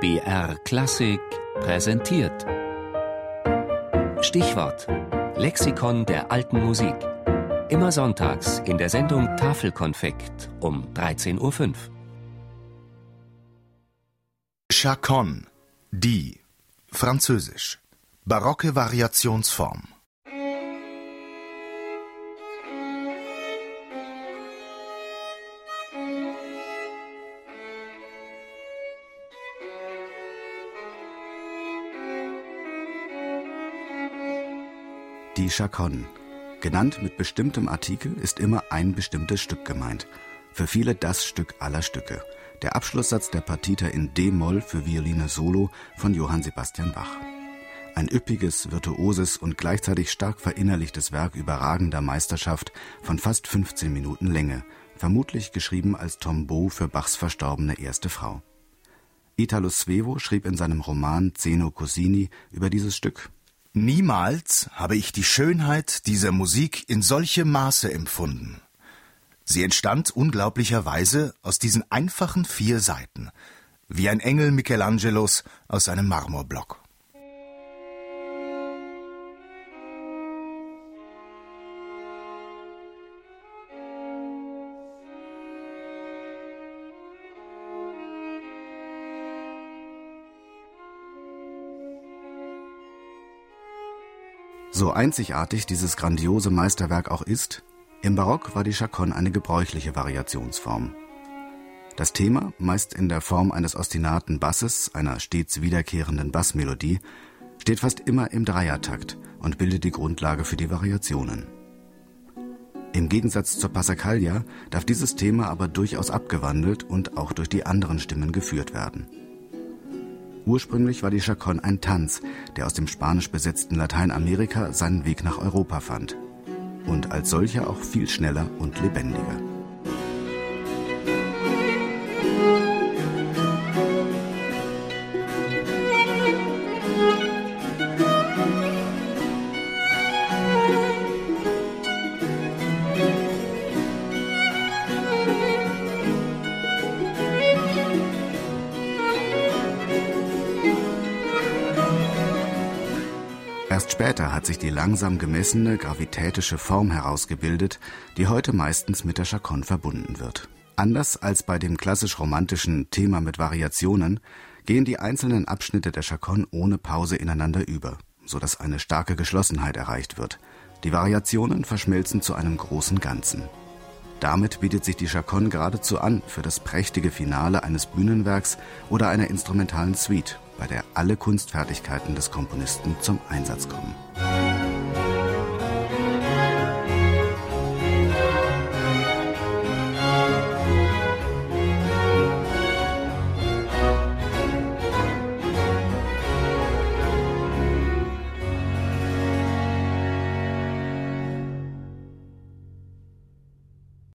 BR Klassik präsentiert. Stichwort: Lexikon der alten Musik. Immer sonntags in der Sendung Tafelkonfekt um 13.05 Uhr. Chaconne, die, französisch, barocke Variationsform. Die Chaconne. Genannt mit bestimmtem Artikel ist immer ein bestimmtes Stück gemeint. Für viele das Stück aller Stücke. Der Abschlusssatz der Partita in D-Moll für Violine Solo von Johann Sebastian Bach. Ein üppiges, virtuoses und gleichzeitig stark verinnerlichtes Werk überragender Meisterschaft von fast 15 Minuten Länge, vermutlich geschrieben als Tombeau für Bachs verstorbene erste Frau. Italo Svevo schrieb in seinem Roman Zeno Cosini über dieses Stück. Niemals habe ich die Schönheit dieser Musik in solchem Maße empfunden. Sie entstand unglaublicherweise aus diesen einfachen vier Seiten, wie ein Engel Michelangelos aus einem Marmorblock. So einzigartig dieses grandiose Meisterwerk auch ist, im Barock war die Chaconne eine gebräuchliche Variationsform. Das Thema, meist in der Form eines ostinaten Basses, einer stets wiederkehrenden Bassmelodie, steht fast immer im Dreiertakt und bildet die Grundlage für die Variationen. Im Gegensatz zur Passacaglia darf dieses Thema aber durchaus abgewandelt und auch durch die anderen Stimmen geführt werden. Ursprünglich war die Chaconne ein Tanz, der aus dem spanisch besetzten Lateinamerika seinen Weg nach Europa fand. Und als solcher auch viel schneller und lebendiger. Erst später hat sich die langsam gemessene gravitätische Form herausgebildet, die heute meistens mit der Chaconne verbunden wird. Anders als bei dem klassisch-romantischen Thema mit Variationen gehen die einzelnen Abschnitte der Chaconne ohne Pause ineinander über, so dass eine starke Geschlossenheit erreicht wird. Die Variationen verschmelzen zu einem großen Ganzen. Damit bietet sich die Chaconne geradezu an für das prächtige Finale eines Bühnenwerks oder einer instrumentalen Suite, bei der alle Kunstfertigkeiten des Komponisten zum Einsatz kommen.